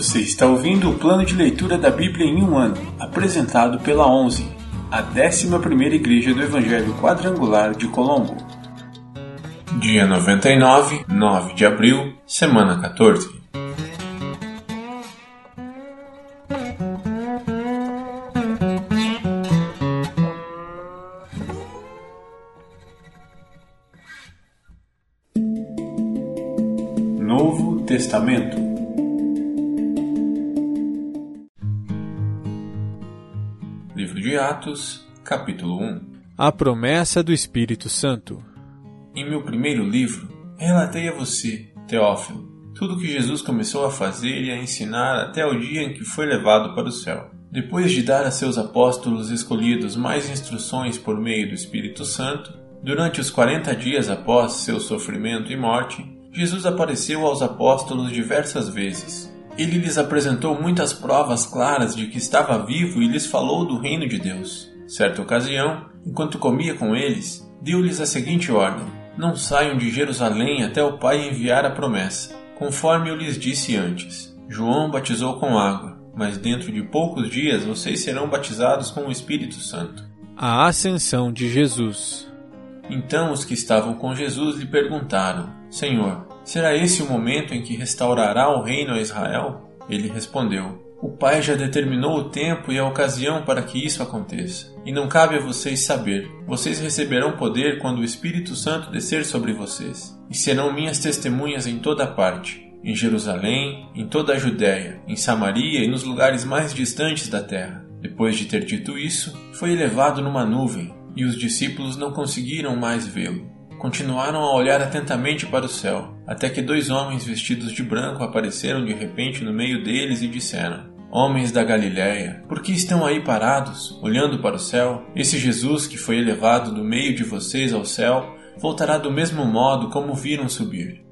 Você está ouvindo o plano de leitura da Bíblia em um ano, apresentado pela 11, a 11ª Igreja do Evangelho Quadrangular de Colombo. Dia 99, 9 de abril, semana 14. Novo Testamento Livro de Atos, capítulo 1 A promessa do Espírito Santo. Em meu primeiro livro, relatei a você, Teófilo, tudo o que Jesus começou a fazer e a ensinar até o dia em que foi levado para o céu. Depois de dar a seus apóstolos escolhidos mais instruções por meio do Espírito Santo, durante os quarenta dias após seu sofrimento e morte, Jesus apareceu aos apóstolos diversas vezes. Ele lhes apresentou muitas provas claras de que estava vivo e lhes falou do reino de Deus. Certa ocasião, enquanto comia com eles, deu-lhes a seguinte ordem: Não saiam de Jerusalém até o Pai enviar a promessa, conforme eu lhes disse antes. João batizou com água, mas dentro de poucos dias vocês serão batizados com o Espírito Santo. A ascensão de Jesus. Então os que estavam com Jesus lhe perguntaram: Senhor, será esse o momento em que restaurará o reino a Israel? Ele respondeu: O Pai já determinou o tempo e a ocasião para que isso aconteça. E não cabe a vocês saber. Vocês receberão poder quando o Espírito Santo descer sobre vocês. E serão minhas testemunhas em toda parte. Em Jerusalém, em toda a Judéia, em Samaria e nos lugares mais distantes da terra. Depois de ter dito isso, foi elevado numa nuvem, e os discípulos não conseguiram mais vê-lo continuaram a olhar atentamente para o céu, até que dois homens vestidos de branco apareceram de repente no meio deles e disseram: Homens da Galiléia, por que estão aí parados, olhando para o céu? Esse Jesus que foi elevado do meio de vocês ao céu voltará do mesmo modo como viram subir.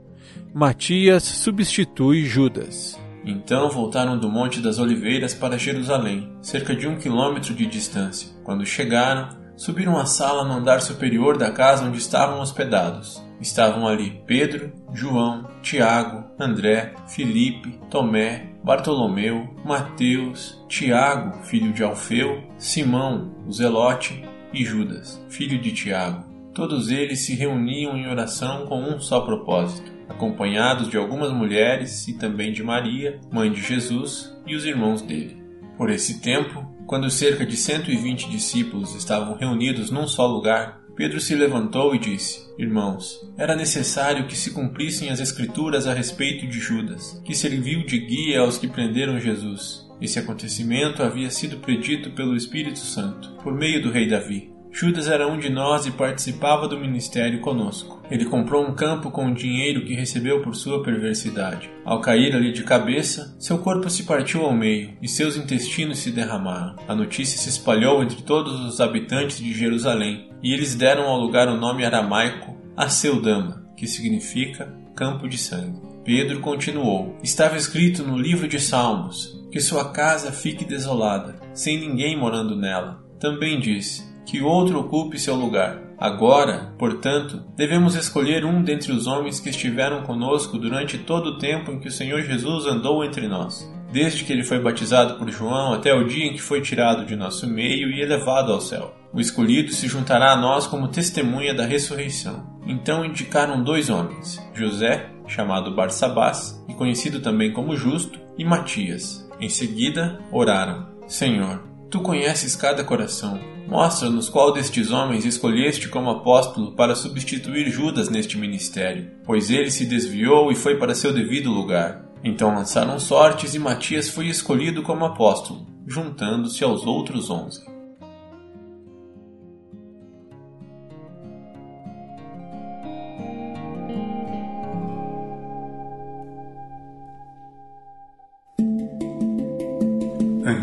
Matias substitui Judas. Então voltaram do Monte das Oliveiras para Jerusalém, cerca de um quilômetro de distância. Quando chegaram, subiram à sala no andar superior da casa onde estavam hospedados. Estavam ali Pedro, João, Tiago, André, Filipe, Tomé, Bartolomeu, Mateus, Tiago, filho de Alfeu, Simão, o Zelote e Judas, filho de Tiago. Todos eles se reuniam em oração com um só propósito, acompanhados de algumas mulheres e também de Maria, mãe de Jesus, e os irmãos dele. Por esse tempo, quando cerca de 120 discípulos estavam reunidos num só lugar, Pedro se levantou e disse: Irmãos, era necessário que se cumprissem as Escrituras a respeito de Judas, que serviu de guia aos que prenderam Jesus. Esse acontecimento havia sido predito pelo Espírito Santo, por meio do rei Davi. Judas era um de nós e participava do ministério conosco. Ele comprou um campo com o dinheiro que recebeu por sua perversidade. Ao cair ali de cabeça, seu corpo se partiu ao meio e seus intestinos se derramaram. A notícia se espalhou entre todos os habitantes de Jerusalém e eles deram ao lugar o nome aramaico Aceldama, que significa campo de sangue. Pedro continuou: Estava escrito no livro de Salmos que sua casa fique desolada, sem ninguém morando nela. Também disse: que outro ocupe seu lugar. Agora, portanto, devemos escolher um dentre os homens que estiveram conosco durante todo o tempo em que o Senhor Jesus andou entre nós, desde que ele foi batizado por João até o dia em que foi tirado de nosso meio e elevado ao céu. O escolhido se juntará a nós como testemunha da ressurreição. Então indicaram dois homens, José, chamado Barsabás, e conhecido também como Justo, e Matias. Em seguida, oraram: Senhor, tu conheces cada coração Mostra-nos qual destes homens escolheste como apóstolo para substituir Judas neste ministério, pois ele se desviou e foi para seu devido lugar. Então lançaram sortes e Matias foi escolhido como apóstolo, juntando-se aos outros onze.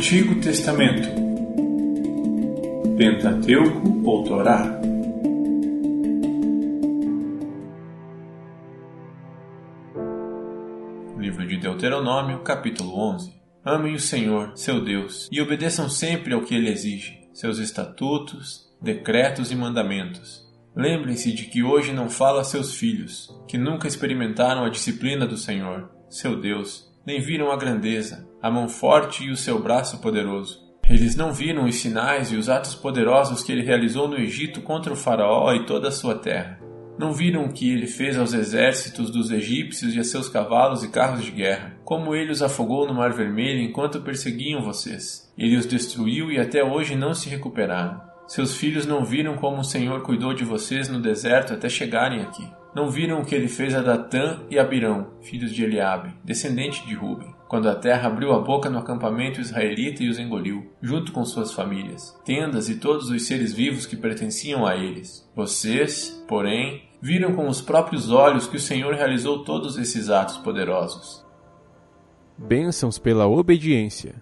Antigo Testamento Pentateuco ou Torá. Livro de Deuteronômio, capítulo 11. Amem o Senhor, seu Deus, e obedeçam sempre ao que ele exige, seus estatutos, decretos e mandamentos. Lembrem-se de que hoje não fala a seus filhos, que nunca experimentaram a disciplina do Senhor, seu Deus, nem viram a grandeza, a mão forte e o seu braço poderoso. Eles não viram os sinais e os atos poderosos que ele realizou no Egito contra o Faraó e toda a sua terra. Não viram o que ele fez aos exércitos dos egípcios e a seus cavalos e carros de guerra, como ele os afogou no Mar Vermelho enquanto perseguiam vocês. Ele os destruiu e até hoje não se recuperaram. Seus filhos não viram como o Senhor cuidou de vocês no deserto até chegarem aqui. Não viram o que ele fez a Datã e Abirão, filhos de Eliabe, descendente de Ruben, quando a terra abriu a boca no acampamento israelita e os engoliu, junto com suas famílias, tendas e todos os seres vivos que pertenciam a eles. Vocês, porém, viram com os próprios olhos que o Senhor realizou todos esses atos poderosos. Bênçãos pela obediência.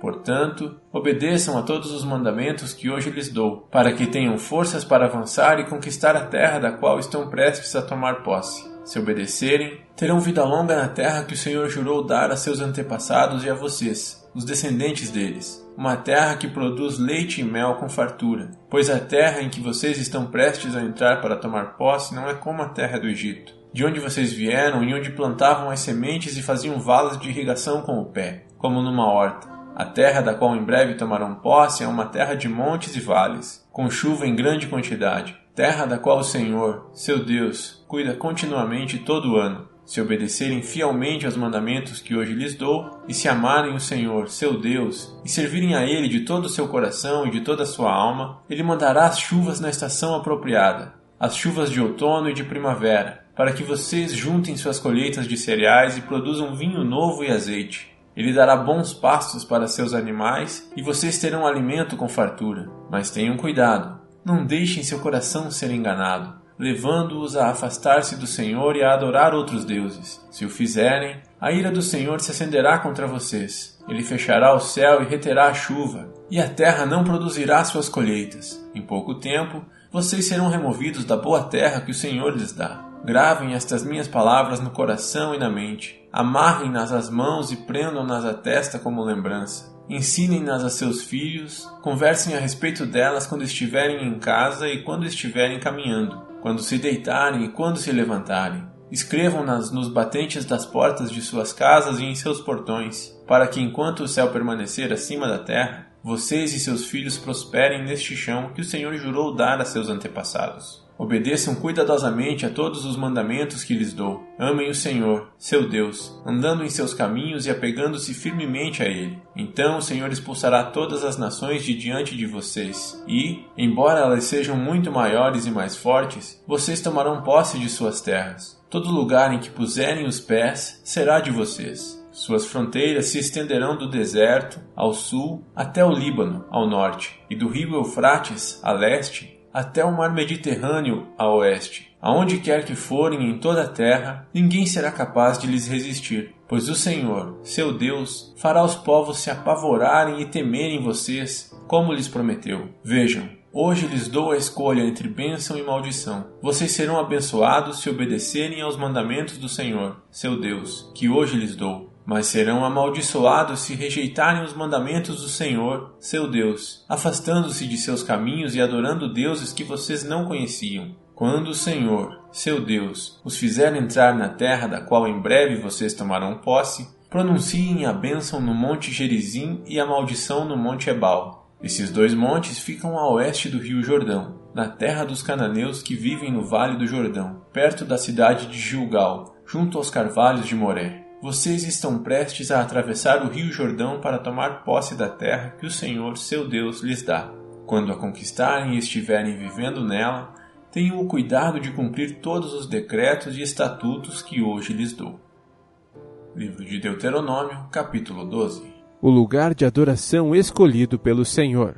Portanto, obedeçam a todos os mandamentos que hoje lhes dou, para que tenham forças para avançar e conquistar a terra da qual estão prestes a tomar posse. Se obedecerem, terão vida longa na terra que o Senhor jurou dar a seus antepassados e a vocês, os descendentes deles, uma terra que produz leite e mel com fartura, pois a terra em que vocês estão prestes a entrar para tomar posse não é como a terra do Egito, de onde vocês vieram e onde plantavam as sementes e faziam valas de irrigação com o pé, como numa horta. A terra da qual em breve tomarão posse é uma terra de montes e vales, com chuva em grande quantidade, terra da qual o Senhor, seu Deus, cuida continuamente todo ano. Se obedecerem fielmente aos mandamentos que hoje lhes dou, e se amarem o Senhor, seu Deus, e servirem a Ele de todo o seu coração e de toda a sua alma, Ele mandará as chuvas na estação apropriada, as chuvas de outono e de primavera, para que vocês juntem suas colheitas de cereais e produzam vinho novo e azeite ele dará bons pastos para seus animais e vocês terão alimento com fartura. Mas tenham cuidado, não deixem seu coração ser enganado, levando-os a afastar-se do Senhor e a adorar outros deuses. Se o fizerem, a ira do Senhor se acenderá contra vocês. Ele fechará o céu e reterá a chuva, e a terra não produzirá suas colheitas. Em pouco tempo, vocês serão removidos da boa terra que o Senhor lhes dá. Gravem estas minhas palavras no coração e na mente. Amarrem-nas às mãos e prendam-nas à testa como lembrança. Ensinem-nas a seus filhos, conversem a respeito delas quando estiverem em casa e quando estiverem caminhando, quando se deitarem e quando se levantarem. Escrevam-nas nos batentes das portas de suas casas e em seus portões, para que enquanto o céu permanecer acima da terra, vocês e seus filhos prosperem neste chão que o Senhor jurou dar a seus antepassados. Obedeçam cuidadosamente a todos os mandamentos que lhes dou. Amem o Senhor, seu Deus, andando em seus caminhos e apegando-se firmemente a Ele. Então o Senhor expulsará todas as nações de diante de vocês, e, embora elas sejam muito maiores e mais fortes, vocês tomarão posse de suas terras. Todo lugar em que puserem os pés será de vocês. Suas fronteiras se estenderão do deserto ao sul até o Líbano, ao norte, e do rio Eufrates a leste até o mar Mediterrâneo a oeste. Aonde quer que forem em toda a terra, ninguém será capaz de lhes resistir, pois o Senhor, seu Deus, fará os povos se apavorarem e temerem vocês, como lhes prometeu. Vejam, Hoje lhes dou a escolha entre bênção e maldição. Vocês serão abençoados se obedecerem aos mandamentos do Senhor, seu Deus, que hoje lhes dou mas serão amaldiçoados se rejeitarem os mandamentos do Senhor, seu Deus, afastando-se de seus caminhos e adorando deuses que vocês não conheciam. Quando o Senhor, seu Deus, os fizer entrar na terra da qual em breve vocês tomarão posse, pronunciem a bênção no monte Gerizim e a maldição no monte Ebal. Esses dois montes ficam a oeste do rio Jordão, na terra dos cananeus que vivem no vale do Jordão, perto da cidade de Gilgal, junto aos carvalhos de Moré. Vocês estão prestes a atravessar o rio Jordão para tomar posse da terra que o Senhor, seu Deus, lhes dá. Quando a conquistarem e estiverem vivendo nela, tenham o cuidado de cumprir todos os decretos e estatutos que hoje lhes dou. Livro de Deuteronômio, capítulo 12 O lugar de adoração escolhido pelo Senhor.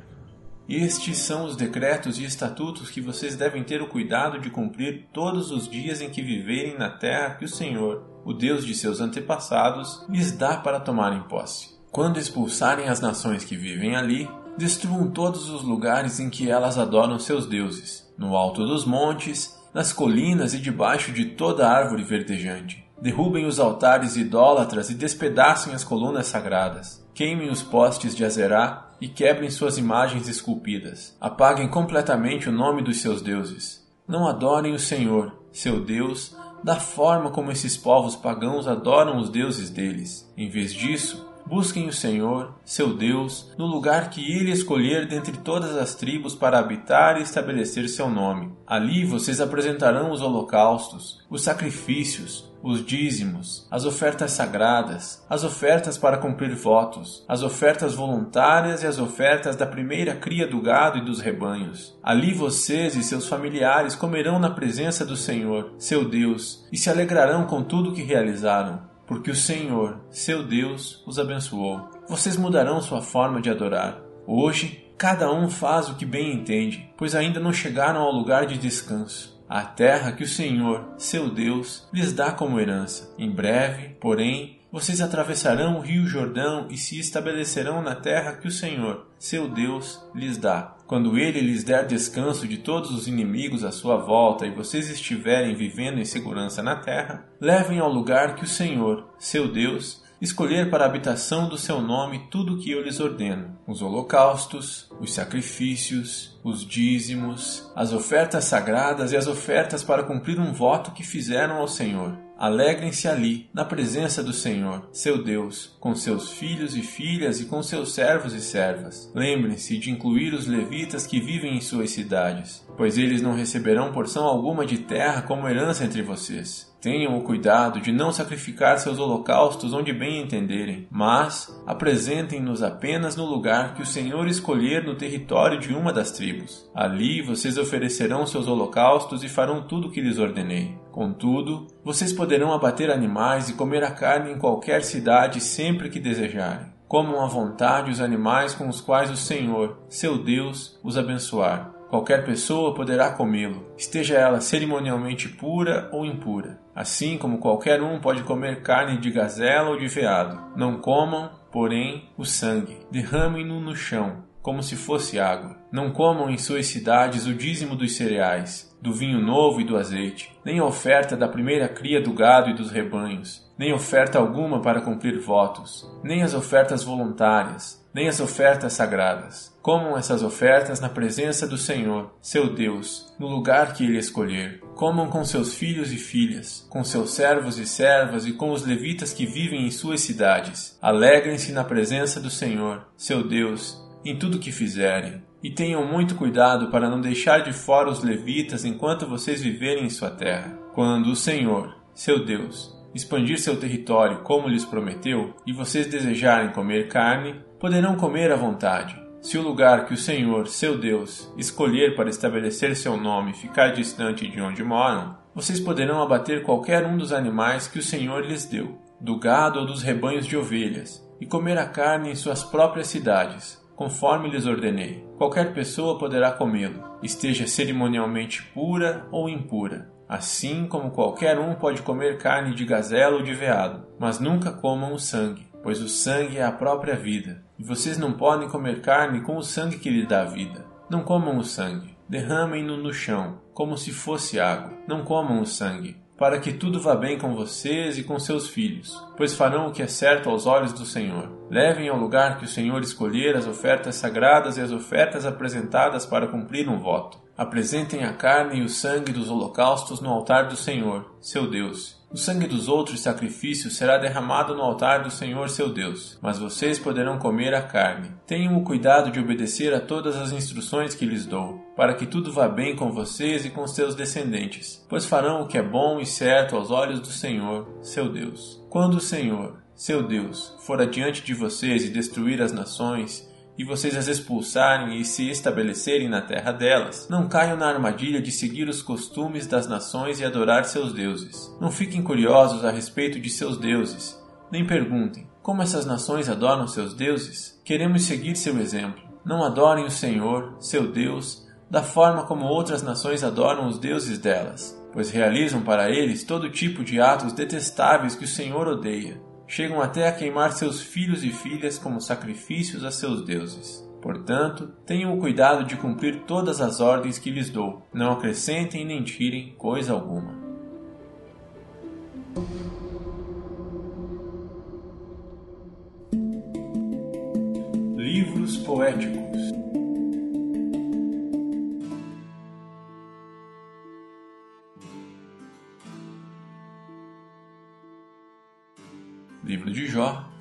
Estes são os decretos e estatutos que vocês devem ter o cuidado de cumprir todos os dias em que viverem na terra que o Senhor, o Deus de seus antepassados, lhes dá para tomarem posse. Quando expulsarem as nações que vivem ali, destruam todos os lugares em que elas adoram seus deuses, no alto dos montes, nas colinas e debaixo de toda árvore verdejante. Derrubem os altares idólatras e despedacem as colunas sagradas. Queimem os postes de Azerá e quebrem suas imagens esculpidas. Apaguem completamente o nome dos seus deuses. Não adorem o Senhor, seu Deus, da forma como esses povos pagãos adoram os deuses deles. Em vez disso, Busquem o Senhor, seu Deus, no lugar que ele escolher dentre todas as tribos para habitar e estabelecer seu nome. Ali vocês apresentarão os holocaustos, os sacrifícios, os dízimos, as ofertas sagradas, as ofertas para cumprir votos, as ofertas voluntárias e as ofertas da primeira cria do gado e dos rebanhos. Ali vocês e seus familiares comerão na presença do Senhor, seu Deus, e se alegrarão com tudo o que realizaram porque o Senhor, seu Deus, os abençoou. Vocês mudarão sua forma de adorar. Hoje, cada um faz o que bem entende, pois ainda não chegaram ao lugar de descanso, a terra que o Senhor, seu Deus, lhes dá como herança. Em breve, porém, vocês atravessarão o rio Jordão e se estabelecerão na terra que o Senhor, seu Deus, lhes dá. Quando ele lhes der descanso de todos os inimigos à sua volta e vocês estiverem vivendo em segurança na terra, levem ao lugar que o Senhor, seu Deus, escolher para a habitação do seu nome tudo o que eu lhes ordeno: os holocaustos, os sacrifícios, os dízimos, as ofertas sagradas e as ofertas para cumprir um voto que fizeram ao Senhor. Alegrem-se ali, na presença do Senhor, seu Deus, com seus filhos e filhas e com seus servos e servas. Lembrem-se de incluir os levitas que vivem em suas cidades, pois eles não receberão porção alguma de terra como herança entre vocês. Tenham o cuidado de não sacrificar seus holocaustos onde bem entenderem, mas apresentem-nos apenas no lugar que o Senhor escolher no território de uma das tribos. Ali vocês oferecerão seus holocaustos e farão tudo o que lhes ordenei. Contudo, vocês poderão abater animais e comer a carne em qualquer cidade sempre que desejarem. Comam à vontade os animais com os quais o Senhor, seu Deus, os abençoar. Qualquer pessoa poderá comê-lo, esteja ela cerimonialmente pura ou impura, assim como qualquer um pode comer carne de gazela ou de veado. Não comam, porém, o sangue, derramem-no no chão, como se fosse água. Não comam em suas cidades o dízimo dos cereais, do vinho novo e do azeite, nem oferta da primeira cria do gado e dos rebanhos, nem oferta alguma para cumprir votos, nem as ofertas voluntárias, nem as ofertas sagradas. Comam essas ofertas na presença do Senhor, seu Deus, no lugar que ele escolher. Comam com seus filhos e filhas, com seus servos e servas e com os levitas que vivem em suas cidades. Alegrem-se na presença do Senhor, seu Deus, em tudo que fizerem. E tenham muito cuidado para não deixar de fora os levitas enquanto vocês viverem em sua terra. Quando o Senhor, seu Deus, expandir seu território como lhes prometeu, e vocês desejarem comer carne, poderão comer à vontade. Se o lugar que o Senhor, seu Deus, escolher para estabelecer seu nome ficar distante de onde moram, vocês poderão abater qualquer um dos animais que o Senhor lhes deu, do gado ou dos rebanhos de ovelhas, e comer a carne em suas próprias cidades, conforme lhes ordenei. Qualquer pessoa poderá comê-lo, esteja cerimonialmente pura ou impura, assim como qualquer um pode comer carne de gazela ou de veado, mas nunca comam o sangue, pois o sangue é a própria vida, e vocês não podem comer carne com o sangue que lhe dá vida. Não comam o sangue, derramem-no no chão, como se fosse água. Não comam o sangue, para que tudo vá bem com vocês e com seus filhos, pois farão o que é certo aos olhos do Senhor. Levem ao lugar que o Senhor escolher as ofertas sagradas e as ofertas apresentadas para cumprir um voto. Apresentem a carne e o sangue dos holocaustos no altar do Senhor, seu Deus. O sangue dos outros sacrifícios será derramado no altar do Senhor seu Deus, mas vocês poderão comer a carne. Tenham o cuidado de obedecer a todas as instruções que lhes dou, para que tudo vá bem com vocês e com seus descendentes, pois farão o que é bom e certo aos olhos do Senhor, seu Deus. Quando o Senhor, seu Deus, for adiante de vocês e destruir as nações, e vocês as expulsarem e se estabelecerem na terra delas, não caiam na armadilha de seguir os costumes das nações e adorar seus deuses. Não fiquem curiosos a respeito de seus deuses, nem perguntem como essas nações adoram seus deuses. Queremos seguir seu exemplo. Não adorem o Senhor, seu Deus, da forma como outras nações adoram os deuses delas, pois realizam para eles todo tipo de atos detestáveis que o Senhor odeia chegam até a queimar seus filhos e filhas como sacrifícios a seus deuses. Portanto, tenham o cuidado de cumprir todas as ordens que lhes dou, não acrescentem nem tirem coisa alguma.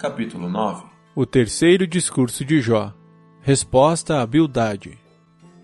Capítulo 9. O terceiro discurso de Jó. Resposta a Bildade.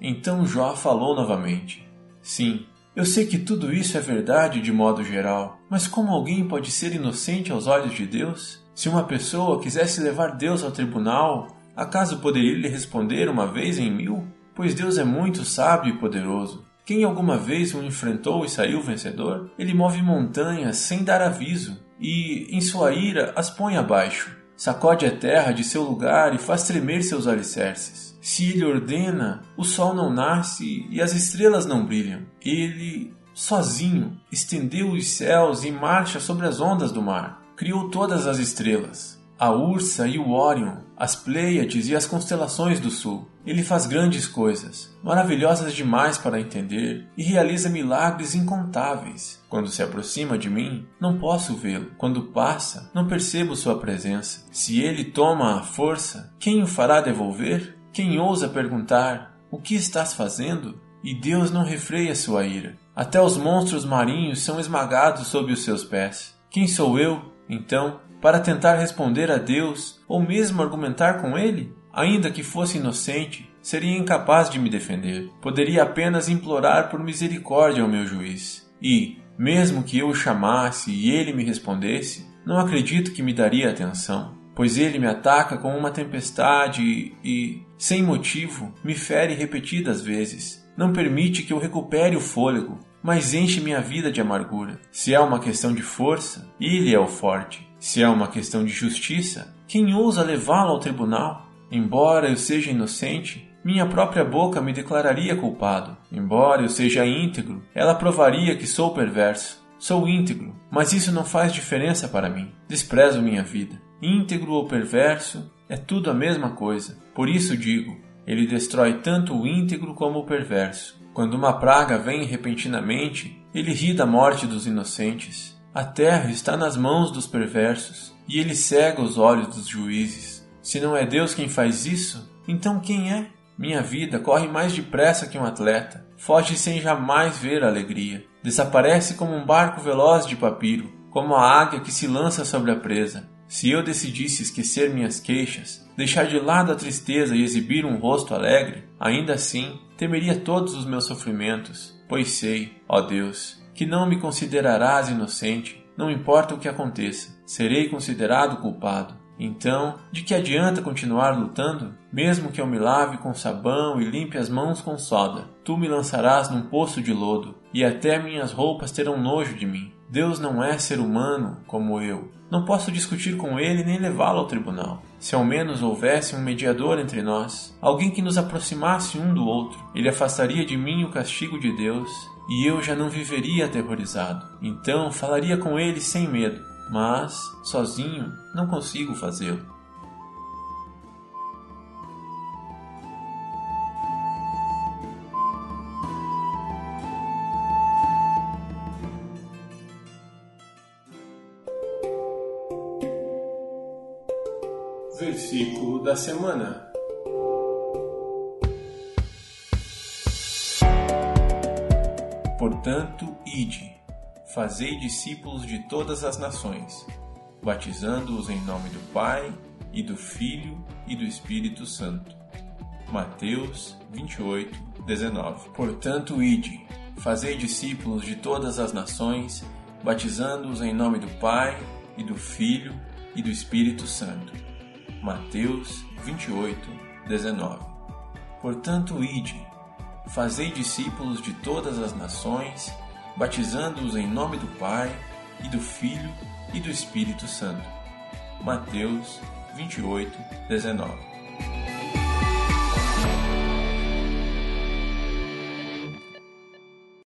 Então Jó falou novamente: Sim, eu sei que tudo isso é verdade de modo geral, mas como alguém pode ser inocente aos olhos de Deus? Se uma pessoa quisesse levar Deus ao tribunal, acaso poderia lhe responder uma vez em mil? Pois Deus é muito sábio e poderoso. Quem alguma vez o enfrentou e saiu vencedor? Ele move montanhas sem dar aviso e, em sua ira, as põe abaixo. Sacode a terra de seu lugar e faz tremer seus alicerces. Se ele ordena, o sol não nasce e as estrelas não brilham. Ele, sozinho, estendeu os céus e marcha sobre as ondas do mar. Criou todas as estrelas a Ursa e o Órion, as Pleiades e as constelações do sul. Ele faz grandes coisas, maravilhosas demais para entender, e realiza milagres incontáveis. Quando se aproxima de mim, não posso vê-lo. Quando passa, não percebo sua presença. Se ele toma a força, quem o fará devolver? Quem ousa perguntar: O que estás fazendo? E Deus não refreia sua ira. Até os monstros marinhos são esmagados sob os seus pés. Quem sou eu, então, para tentar responder a Deus ou mesmo argumentar com ele? Ainda que fosse inocente, seria incapaz de me defender. Poderia apenas implorar por misericórdia ao meu juiz. E, mesmo que eu o chamasse e ele me respondesse, não acredito que me daria atenção, pois ele me ataca com uma tempestade e, e, sem motivo, me fere repetidas vezes. Não permite que eu recupere o fôlego, mas enche minha vida de amargura. Se é uma questão de força, ele é o forte. Se é uma questão de justiça, quem ousa levá-lo ao tribunal? Embora eu seja inocente, minha própria boca me declararia culpado. Embora eu seja íntegro, ela provaria que sou perverso. Sou íntegro, mas isso não faz diferença para mim. Desprezo minha vida. Íntegro ou perverso, é tudo a mesma coisa. Por isso digo, ele destrói tanto o íntegro como o perverso. Quando uma praga vem repentinamente, ele ri da morte dos inocentes. A terra está nas mãos dos perversos, e ele cega os olhos dos juízes. Se não é Deus quem faz isso, então quem é? Minha vida corre mais depressa que um atleta, foge sem jamais ver a alegria, desaparece como um barco veloz de papiro, como a águia que se lança sobre a presa. Se eu decidisse esquecer minhas queixas, deixar de lado a tristeza e exibir um rosto alegre, ainda assim temeria todos os meus sofrimentos, pois sei, ó Deus, que não me considerarás inocente, não importa o que aconteça, serei considerado culpado. Então, de que adianta continuar lutando? Mesmo que eu me lave com sabão e limpe as mãos com soda, tu me lançarás num poço de lodo, e até minhas roupas terão nojo de mim. Deus não é ser humano como eu. Não posso discutir com ele nem levá-lo ao tribunal. Se ao menos houvesse um mediador entre nós, alguém que nos aproximasse um do outro, ele afastaria de mim o castigo de Deus e eu já não viveria aterrorizado. Então falaria com ele sem medo, mas, sozinho, não consigo fazê-lo. Versículo da semana Portanto, ide, fazei discípulos de todas as nações, batizando-os em nome do Pai, e do Filho e do Espírito Santo. Mateus 28, 19. Portanto, ide, fazei discípulos de todas as nações, batizando-os em nome do Pai, e do Filho e do Espírito Santo. Mateus 28, 19. Portanto, ide, Fazei discípulos de todas as nações, batizando-os em nome do Pai, e do Filho e do Espírito Santo. Mateus 28, 19